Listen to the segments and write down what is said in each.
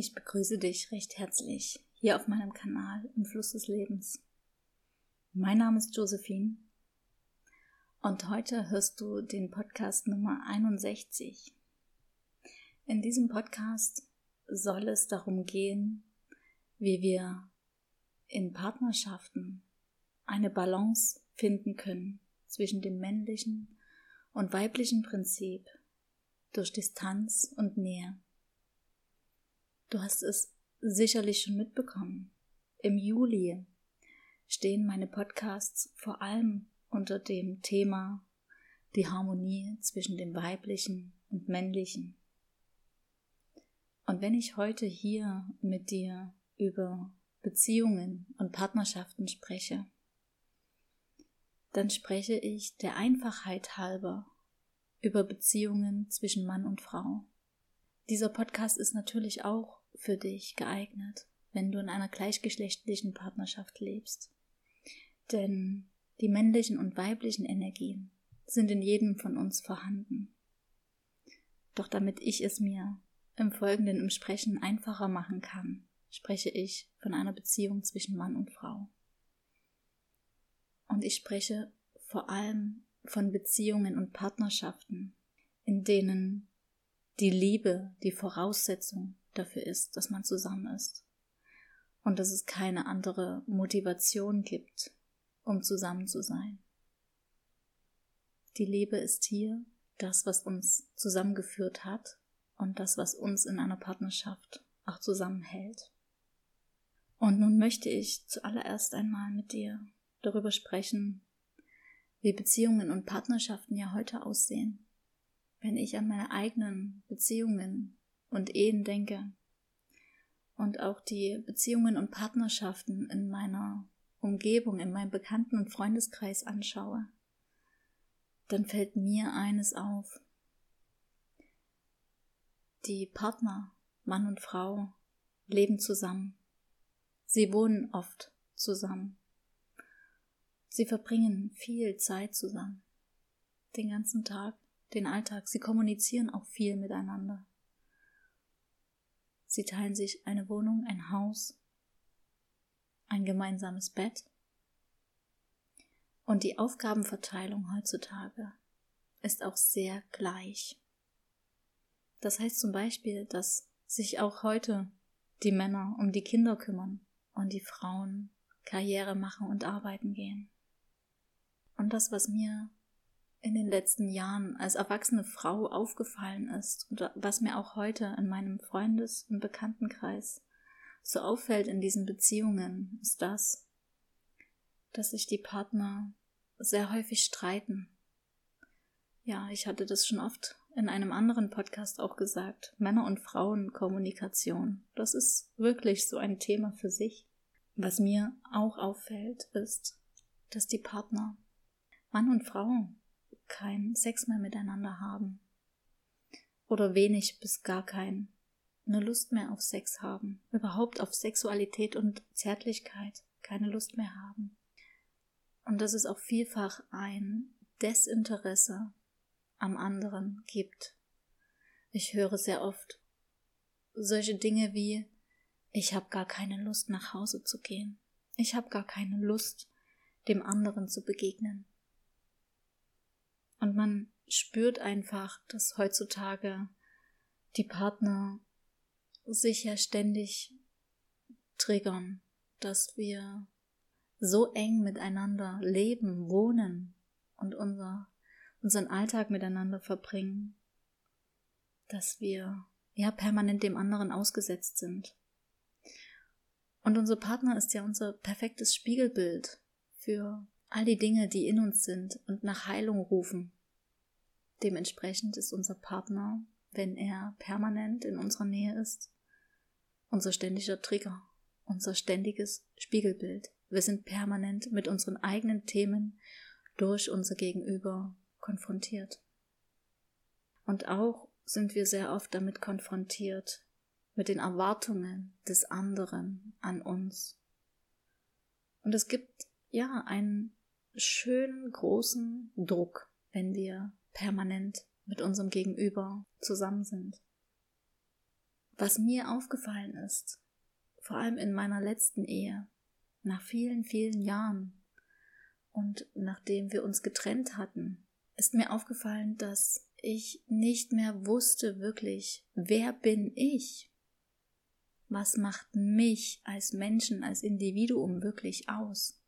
Ich begrüße dich recht herzlich hier auf meinem Kanal im Fluss des Lebens. Mein Name ist Josephine und heute hörst du den Podcast Nummer 61. In diesem Podcast soll es darum gehen, wie wir in Partnerschaften eine Balance finden können zwischen dem männlichen und weiblichen Prinzip durch Distanz und Nähe. Du hast es sicherlich schon mitbekommen. Im Juli stehen meine Podcasts vor allem unter dem Thema die Harmonie zwischen dem weiblichen und männlichen. Und wenn ich heute hier mit dir über Beziehungen und Partnerschaften spreche, dann spreche ich der Einfachheit halber über Beziehungen zwischen Mann und Frau. Dieser Podcast ist natürlich auch für dich geeignet, wenn du in einer gleichgeschlechtlichen Partnerschaft lebst. Denn die männlichen und weiblichen Energien sind in jedem von uns vorhanden. Doch damit ich es mir im Folgenden im Sprechen einfacher machen kann, spreche ich von einer Beziehung zwischen Mann und Frau. Und ich spreche vor allem von Beziehungen und Partnerschaften, in denen die Liebe die Voraussetzung dafür ist, dass man zusammen ist. Und dass es keine andere Motivation gibt, um zusammen zu sein. Die Liebe ist hier das, was uns zusammengeführt hat und das, was uns in einer Partnerschaft auch zusammenhält. Und nun möchte ich zuallererst einmal mit dir darüber sprechen, wie Beziehungen und Partnerschaften ja heute aussehen. Wenn ich an meine eigenen Beziehungen und Ehen denke und auch die Beziehungen und Partnerschaften in meiner Umgebung, in meinem Bekannten- und Freundeskreis anschaue, dann fällt mir eines auf. Die Partner, Mann und Frau, leben zusammen. Sie wohnen oft zusammen. Sie verbringen viel Zeit zusammen. Den ganzen Tag, den Alltag. Sie kommunizieren auch viel miteinander. Sie teilen sich eine Wohnung, ein Haus, ein gemeinsames Bett. Und die Aufgabenverteilung heutzutage ist auch sehr gleich. Das heißt zum Beispiel, dass sich auch heute die Männer um die Kinder kümmern und die Frauen Karriere machen und arbeiten gehen. Und das, was mir in den letzten Jahren als erwachsene Frau aufgefallen ist und was mir auch heute in meinem Freundes- und Bekanntenkreis so auffällt in diesen Beziehungen, ist das, dass sich die Partner sehr häufig streiten. Ja, ich hatte das schon oft in einem anderen Podcast auch gesagt. Männer- und Frauenkommunikation. Das ist wirklich so ein Thema für sich. Was mir auch auffällt, ist, dass die Partner, Mann und Frau, keinen Sex mehr miteinander haben. Oder wenig bis gar keinen. Eine Lust mehr auf Sex haben. Überhaupt auf Sexualität und Zärtlichkeit keine Lust mehr haben. Und dass es auch vielfach ein Desinteresse am anderen gibt. Ich höre sehr oft solche Dinge wie ich habe gar keine Lust nach Hause zu gehen. Ich habe gar keine Lust, dem anderen zu begegnen. Und man spürt einfach, dass heutzutage die Partner sich ja ständig triggern, dass wir so eng miteinander leben, wohnen und unser, unseren Alltag miteinander verbringen, dass wir ja permanent dem anderen ausgesetzt sind. Und unser Partner ist ja unser perfektes Spiegelbild für all die Dinge, die in uns sind und nach Heilung rufen. Dementsprechend ist unser Partner, wenn er permanent in unserer Nähe ist, unser ständiger Trigger, unser ständiges Spiegelbild. Wir sind permanent mit unseren eigenen Themen durch unser Gegenüber konfrontiert. Und auch sind wir sehr oft damit konfrontiert, mit den Erwartungen des anderen an uns. Und es gibt ja einen schönen großen Druck, wenn wir permanent mit unserem Gegenüber zusammen sind. Was mir aufgefallen ist, vor allem in meiner letzten Ehe, nach vielen, vielen Jahren und nachdem wir uns getrennt hatten, ist mir aufgefallen, dass ich nicht mehr wusste wirklich, wer bin ich? Was macht mich als Menschen, als Individuum wirklich aus?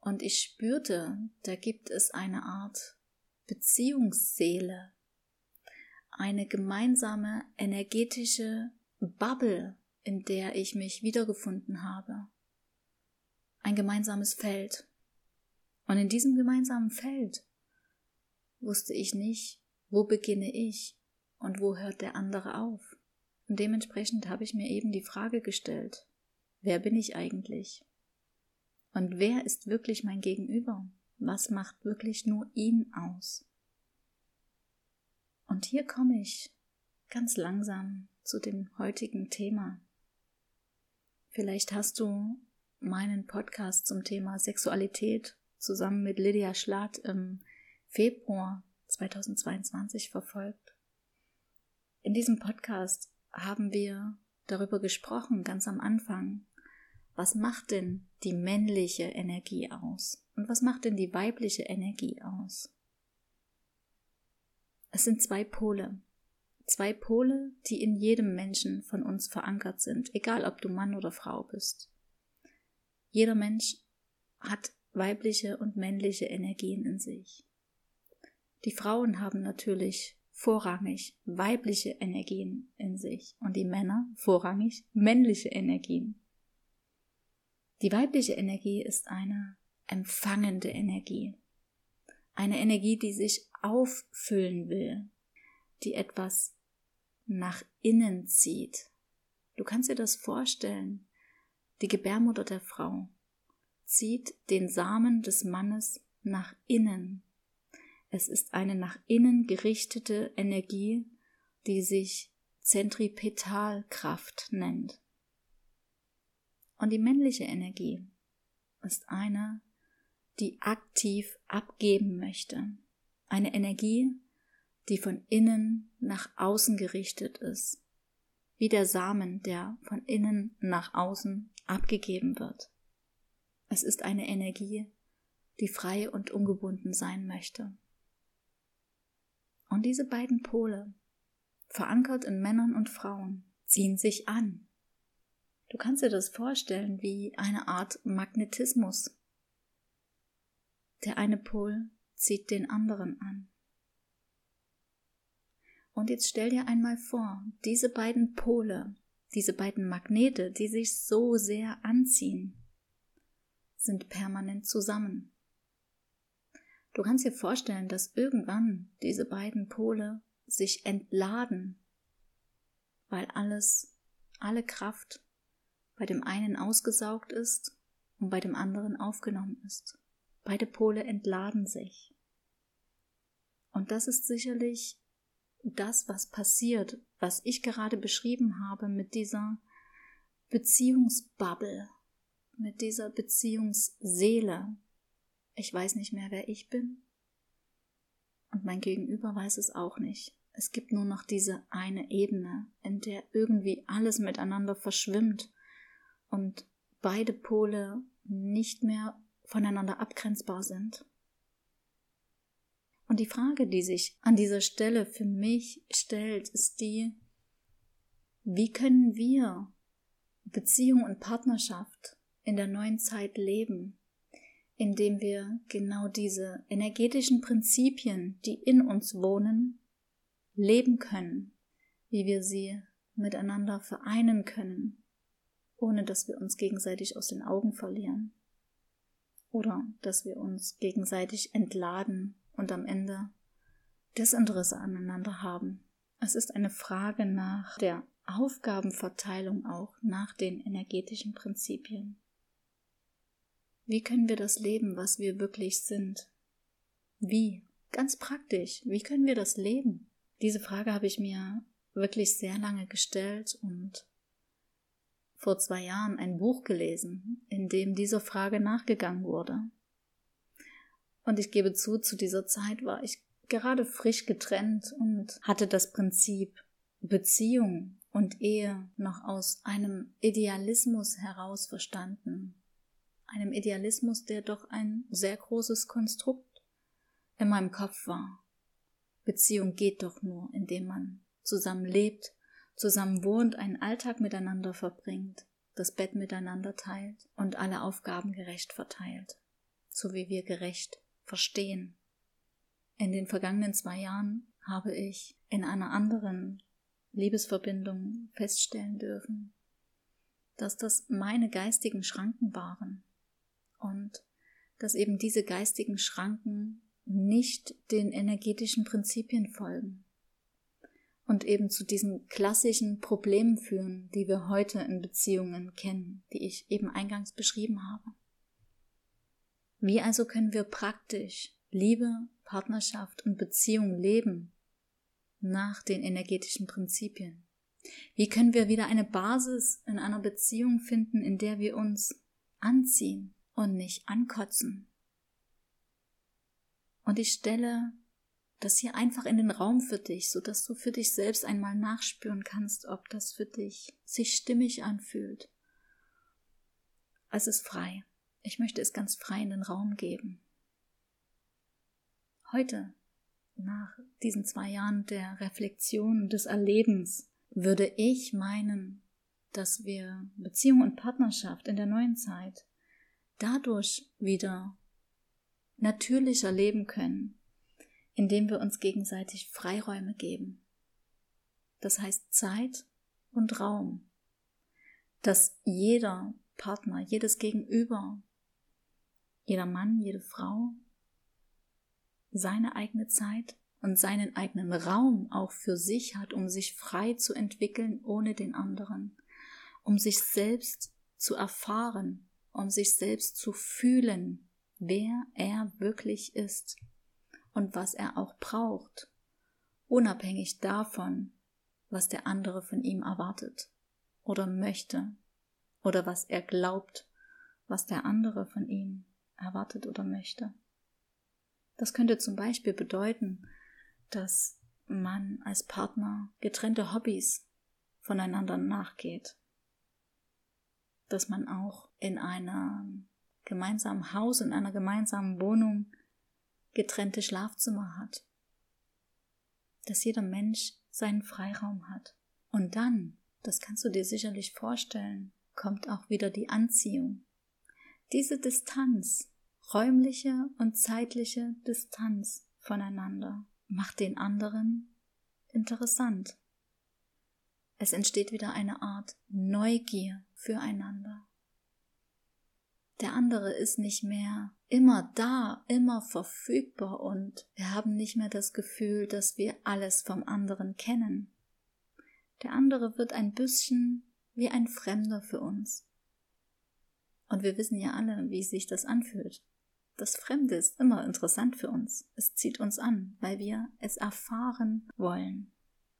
Und ich spürte, da gibt es eine Art Beziehungsseele, eine gemeinsame energetische Bubble, in der ich mich wiedergefunden habe. Ein gemeinsames Feld. Und in diesem gemeinsamen Feld wusste ich nicht, wo beginne ich und wo hört der andere auf. Und dementsprechend habe ich mir eben die Frage gestellt, wer bin ich eigentlich? Und wer ist wirklich mein Gegenüber? Was macht wirklich nur ihn aus? Und hier komme ich ganz langsam zu dem heutigen Thema. Vielleicht hast du meinen Podcast zum Thema Sexualität zusammen mit Lydia Schlatt im Februar 2022 verfolgt. In diesem Podcast haben wir darüber gesprochen, ganz am Anfang, was macht denn die männliche Energie aus und was macht denn die weibliche Energie aus? Es sind zwei Pole. Zwei Pole, die in jedem Menschen von uns verankert sind, egal ob du Mann oder Frau bist. Jeder Mensch hat weibliche und männliche Energien in sich. Die Frauen haben natürlich vorrangig weibliche Energien in sich und die Männer vorrangig männliche Energien. Die weibliche Energie ist eine empfangende Energie. Eine Energie, die sich auffüllen will, die etwas nach innen zieht. Du kannst dir das vorstellen. Die Gebärmutter der Frau zieht den Samen des Mannes nach innen. Es ist eine nach innen gerichtete Energie, die sich Zentripetalkraft nennt. Und die männliche Energie ist eine, die aktiv abgeben möchte. Eine Energie, die von innen nach außen gerichtet ist, wie der Samen, der von innen nach außen abgegeben wird. Es ist eine Energie, die frei und ungebunden sein möchte. Und diese beiden Pole, verankert in Männern und Frauen, ziehen sich an. Du kannst dir das vorstellen wie eine Art Magnetismus. Der eine Pol zieht den anderen an. Und jetzt stell dir einmal vor, diese beiden Pole, diese beiden Magnete, die sich so sehr anziehen, sind permanent zusammen. Du kannst dir vorstellen, dass irgendwann diese beiden Pole sich entladen, weil alles, alle Kraft bei dem einen ausgesaugt ist und bei dem anderen aufgenommen ist. Beide Pole entladen sich. Und das ist sicherlich das, was passiert, was ich gerade beschrieben habe mit dieser Beziehungsbubble, mit dieser Beziehungsseele. Ich weiß nicht mehr, wer ich bin. Und mein Gegenüber weiß es auch nicht. Es gibt nur noch diese eine Ebene, in der irgendwie alles miteinander verschwimmt und beide Pole nicht mehr voneinander abgrenzbar sind. Und die Frage, die sich an dieser Stelle für mich stellt, ist die, wie können wir Beziehung und Partnerschaft in der neuen Zeit leben, indem wir genau diese energetischen Prinzipien, die in uns wohnen, leben können, wie wir sie miteinander vereinen können, ohne dass wir uns gegenseitig aus den Augen verlieren oder dass wir uns gegenseitig entladen und am Ende Desinteresse aneinander haben. Es ist eine Frage nach der Aufgabenverteilung auch, nach den energetischen Prinzipien. Wie können wir das leben, was wir wirklich sind? Wie? Ganz praktisch. Wie können wir das leben? Diese Frage habe ich mir wirklich sehr lange gestellt und vor zwei Jahren ein Buch gelesen, in dem dieser Frage nachgegangen wurde. Und ich gebe zu, zu dieser Zeit war ich gerade frisch getrennt und hatte das Prinzip Beziehung und Ehe noch aus einem Idealismus heraus verstanden. Einem Idealismus, der doch ein sehr großes Konstrukt in meinem Kopf war. Beziehung geht doch nur, indem man zusammen lebt, zusammen wohnt, einen Alltag miteinander verbringt, das Bett miteinander teilt und alle Aufgaben gerecht verteilt, so wie wir gerecht verstehen. In den vergangenen zwei Jahren habe ich in einer anderen Liebesverbindung feststellen dürfen, dass das meine geistigen Schranken waren und dass eben diese geistigen Schranken nicht den energetischen Prinzipien folgen und eben zu diesen klassischen Problemen führen, die wir heute in Beziehungen kennen, die ich eben eingangs beschrieben habe. Wie also können wir praktisch Liebe, Partnerschaft und Beziehung leben nach den energetischen Prinzipien? Wie können wir wieder eine Basis in einer Beziehung finden, in der wir uns anziehen und nicht ankotzen? Und ich stelle das hier einfach in den Raum für dich, so dass du für dich selbst einmal nachspüren kannst, ob das für dich sich stimmig anfühlt. Es ist frei. Ich möchte es ganz frei in den Raum geben. Heute, nach diesen zwei Jahren der Reflexion und des Erlebens, würde ich meinen, dass wir Beziehung und Partnerschaft in der neuen Zeit dadurch wieder natürlicher leben können, indem wir uns gegenseitig Freiräume geben. Das heißt Zeit und Raum, dass jeder Partner, jedes Gegenüber, jeder Mann, jede Frau seine eigene Zeit und seinen eigenen Raum auch für sich hat, um sich frei zu entwickeln ohne den anderen, um sich selbst zu erfahren, um sich selbst zu fühlen, wer er wirklich ist und was er auch braucht, unabhängig davon, was der andere von ihm erwartet oder möchte oder was er glaubt, was der andere von ihm erwartet oder möchte. Das könnte zum Beispiel bedeuten, dass man als Partner getrennte Hobbys voneinander nachgeht, dass man auch in einem gemeinsamen Haus, in einer gemeinsamen Wohnung getrennte Schlafzimmer hat, dass jeder Mensch seinen Freiraum hat. Und dann, das kannst du dir sicherlich vorstellen, kommt auch wieder die Anziehung. Diese Distanz, räumliche und zeitliche Distanz voneinander, macht den anderen interessant. Es entsteht wieder eine Art Neugier füreinander. Der andere ist nicht mehr immer da, immer verfügbar und wir haben nicht mehr das Gefühl, dass wir alles vom anderen kennen. Der andere wird ein bisschen wie ein Fremder für uns. Und wir wissen ja alle, wie sich das anfühlt. Das Fremde ist immer interessant für uns. Es zieht uns an, weil wir es erfahren wollen.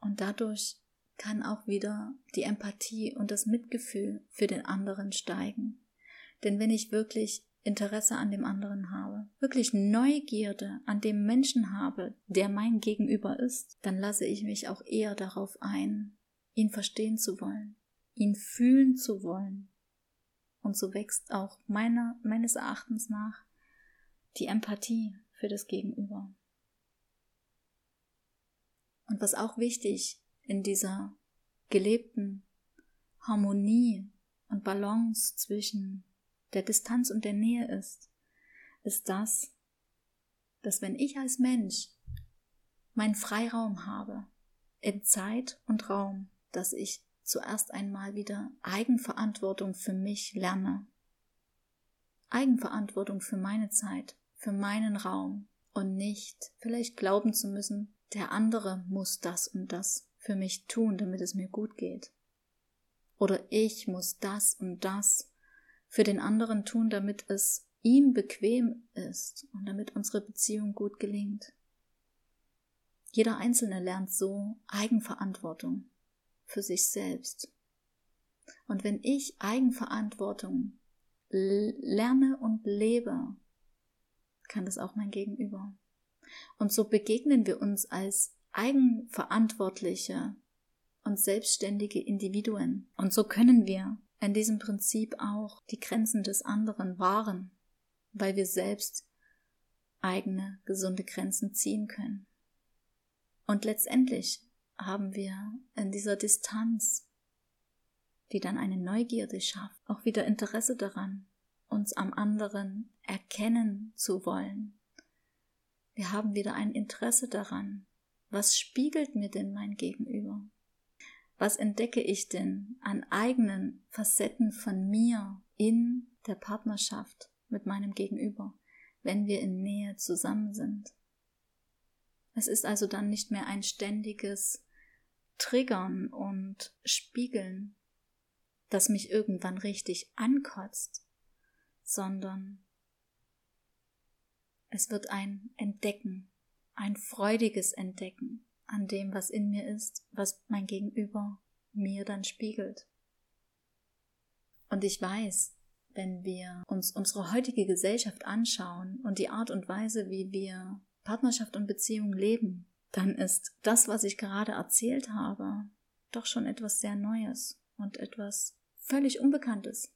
Und dadurch kann auch wieder die Empathie und das Mitgefühl für den anderen steigen. Denn wenn ich wirklich Interesse an dem anderen habe, wirklich Neugierde an dem Menschen habe, der mein Gegenüber ist, dann lasse ich mich auch eher darauf ein, ihn verstehen zu wollen, ihn fühlen zu wollen. Und so wächst auch meiner, meines Erachtens nach die Empathie für das Gegenüber. Und was auch wichtig in dieser gelebten Harmonie und Balance zwischen der Distanz und der Nähe ist, ist das, dass wenn ich als Mensch meinen Freiraum habe, in Zeit und Raum, dass ich zuerst einmal wieder Eigenverantwortung für mich lerne. Eigenverantwortung für meine Zeit, für meinen Raum und nicht vielleicht glauben zu müssen, der andere muss das und das für mich tun, damit es mir gut geht. Oder ich muss das und das für den anderen tun, damit es ihm bequem ist und damit unsere Beziehung gut gelingt. Jeder Einzelne lernt so Eigenverantwortung für sich selbst. Und wenn ich Eigenverantwortung lerne und lebe, kann das auch mein Gegenüber. Und so begegnen wir uns als eigenverantwortliche und selbstständige Individuen. Und so können wir in diesem Prinzip auch die Grenzen des anderen wahren, weil wir selbst eigene gesunde Grenzen ziehen können. Und letztendlich haben wir in dieser Distanz, die dann eine Neugierde schafft, auch wieder Interesse daran, uns am anderen erkennen zu wollen. Wir haben wieder ein Interesse daran, was spiegelt mir denn mein Gegenüber? Was entdecke ich denn an eigenen Facetten von mir in der Partnerschaft mit meinem Gegenüber, wenn wir in Nähe zusammen sind? Es ist also dann nicht mehr ein ständiges Triggern und Spiegeln, das mich irgendwann richtig ankotzt, sondern es wird ein Entdecken, ein freudiges Entdecken an dem, was in mir ist, was mein Gegenüber mir dann spiegelt. Und ich weiß, wenn wir uns unsere heutige Gesellschaft anschauen und die Art und Weise, wie wir Partnerschaft und Beziehung leben, dann ist das, was ich gerade erzählt habe, doch schon etwas sehr Neues und etwas völlig Unbekanntes,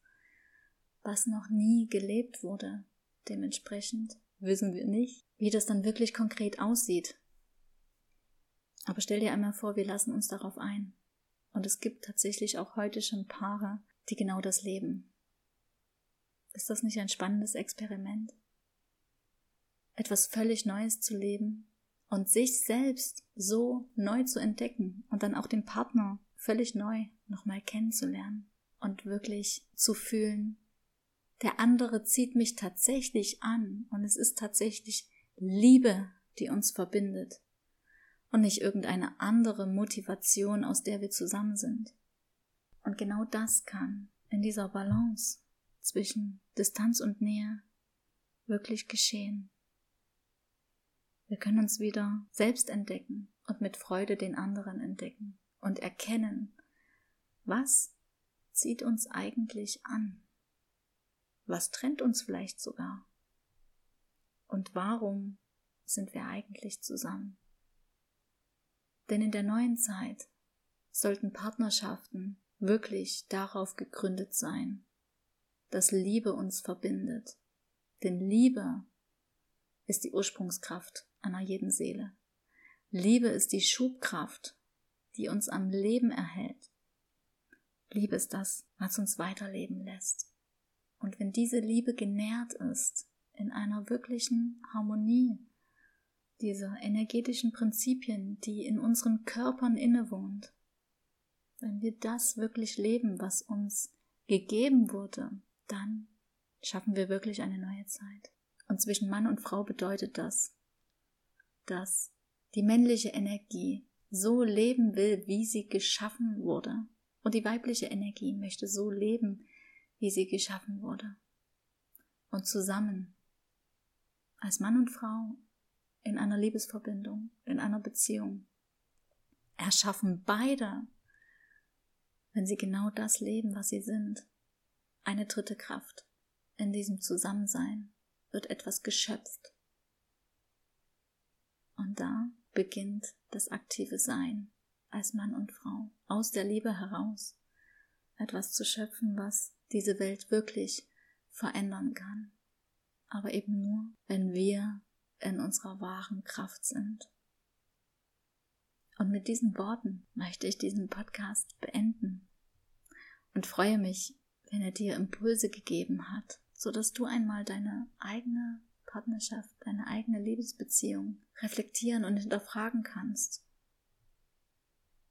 was noch nie gelebt wurde. Dementsprechend wissen wir nicht, wie das dann wirklich konkret aussieht. Aber stell dir einmal vor, wir lassen uns darauf ein. Und es gibt tatsächlich auch heute schon Paare, die genau das leben. Ist das nicht ein spannendes Experiment? Etwas völlig Neues zu leben und sich selbst so neu zu entdecken und dann auch den Partner völlig neu nochmal kennenzulernen und wirklich zu fühlen, der andere zieht mich tatsächlich an und es ist tatsächlich Liebe, die uns verbindet und nicht irgendeine andere Motivation, aus der wir zusammen sind. Und genau das kann in dieser Balance zwischen Distanz und Nähe wirklich geschehen. Wir können uns wieder selbst entdecken und mit Freude den anderen entdecken und erkennen, was zieht uns eigentlich an? Was trennt uns vielleicht sogar? Und warum sind wir eigentlich zusammen? Denn in der neuen Zeit sollten Partnerschaften wirklich darauf gegründet sein, dass Liebe uns verbindet. Denn Liebe ist die Ursprungskraft einer jeden Seele. Liebe ist die Schubkraft, die uns am Leben erhält. Liebe ist das, was uns weiterleben lässt. Und wenn diese Liebe genährt ist in einer wirklichen Harmonie dieser energetischen Prinzipien, die in unseren Körpern innewohnt, wenn wir das wirklich leben, was uns gegeben wurde, dann schaffen wir wirklich eine neue Zeit. Und zwischen Mann und Frau bedeutet das, dass die männliche Energie so leben will, wie sie geschaffen wurde. Und die weibliche Energie möchte so leben, wie sie geschaffen wurde. Und zusammen, als Mann und Frau, in einer Liebesverbindung, in einer Beziehung, erschaffen beide, wenn sie genau das leben, was sie sind, eine dritte Kraft. In diesem Zusammensein wird etwas geschöpft. Und da beginnt das aktive Sein als Mann und Frau, aus der Liebe heraus, etwas zu schöpfen, was diese Welt wirklich verändern kann. Aber eben nur, wenn wir in unserer wahren Kraft sind. Und mit diesen Worten möchte ich diesen Podcast beenden und freue mich, wenn er dir Impulse gegeben hat, so dass du einmal deine eigene Partnerschaft, deine eigene Liebesbeziehung reflektieren und hinterfragen kannst.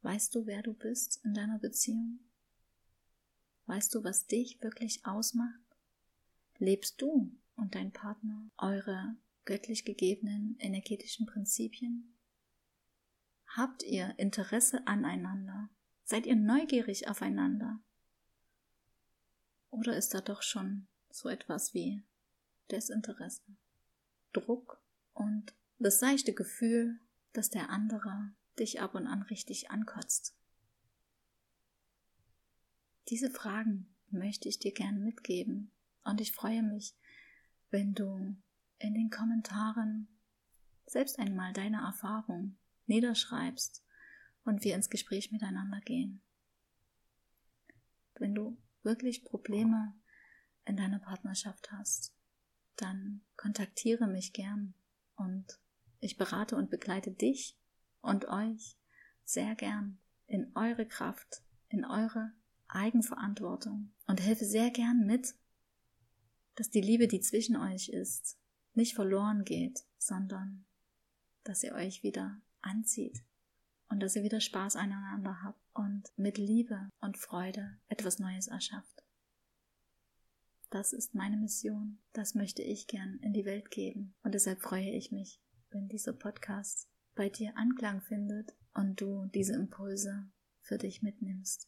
Weißt du, wer du bist in deiner Beziehung? Weißt du, was dich wirklich ausmacht? Lebst du und dein Partner eure göttlich gegebenen energetischen Prinzipien? Habt ihr Interesse aneinander? Seid ihr neugierig aufeinander? Oder ist da doch schon so etwas wie Desinteresse, Druck und das seichte Gefühl, dass der andere dich ab und an richtig ankotzt? Diese Fragen möchte ich dir gerne mitgeben und ich freue mich, wenn du in den Kommentaren selbst einmal deine Erfahrung niederschreibst und wir ins Gespräch miteinander gehen. Wenn du wirklich Probleme in deiner Partnerschaft hast, dann kontaktiere mich gern und ich berate und begleite dich und euch sehr gern in eure Kraft, in eure Eigenverantwortung und helfe sehr gern mit, dass die Liebe, die zwischen euch ist, nicht verloren geht, sondern dass ihr euch wieder anzieht und dass ihr wieder Spaß aneinander habt und mit Liebe und Freude etwas Neues erschafft. Das ist meine Mission, das möchte ich gern in die Welt geben und deshalb freue ich mich, wenn dieser Podcast bei dir Anklang findet und du diese Impulse für dich mitnimmst.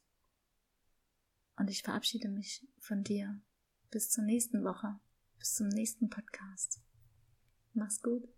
Und ich verabschiede mich von dir. Bis zur nächsten Woche. Bis zum nächsten Podcast. Mach's gut.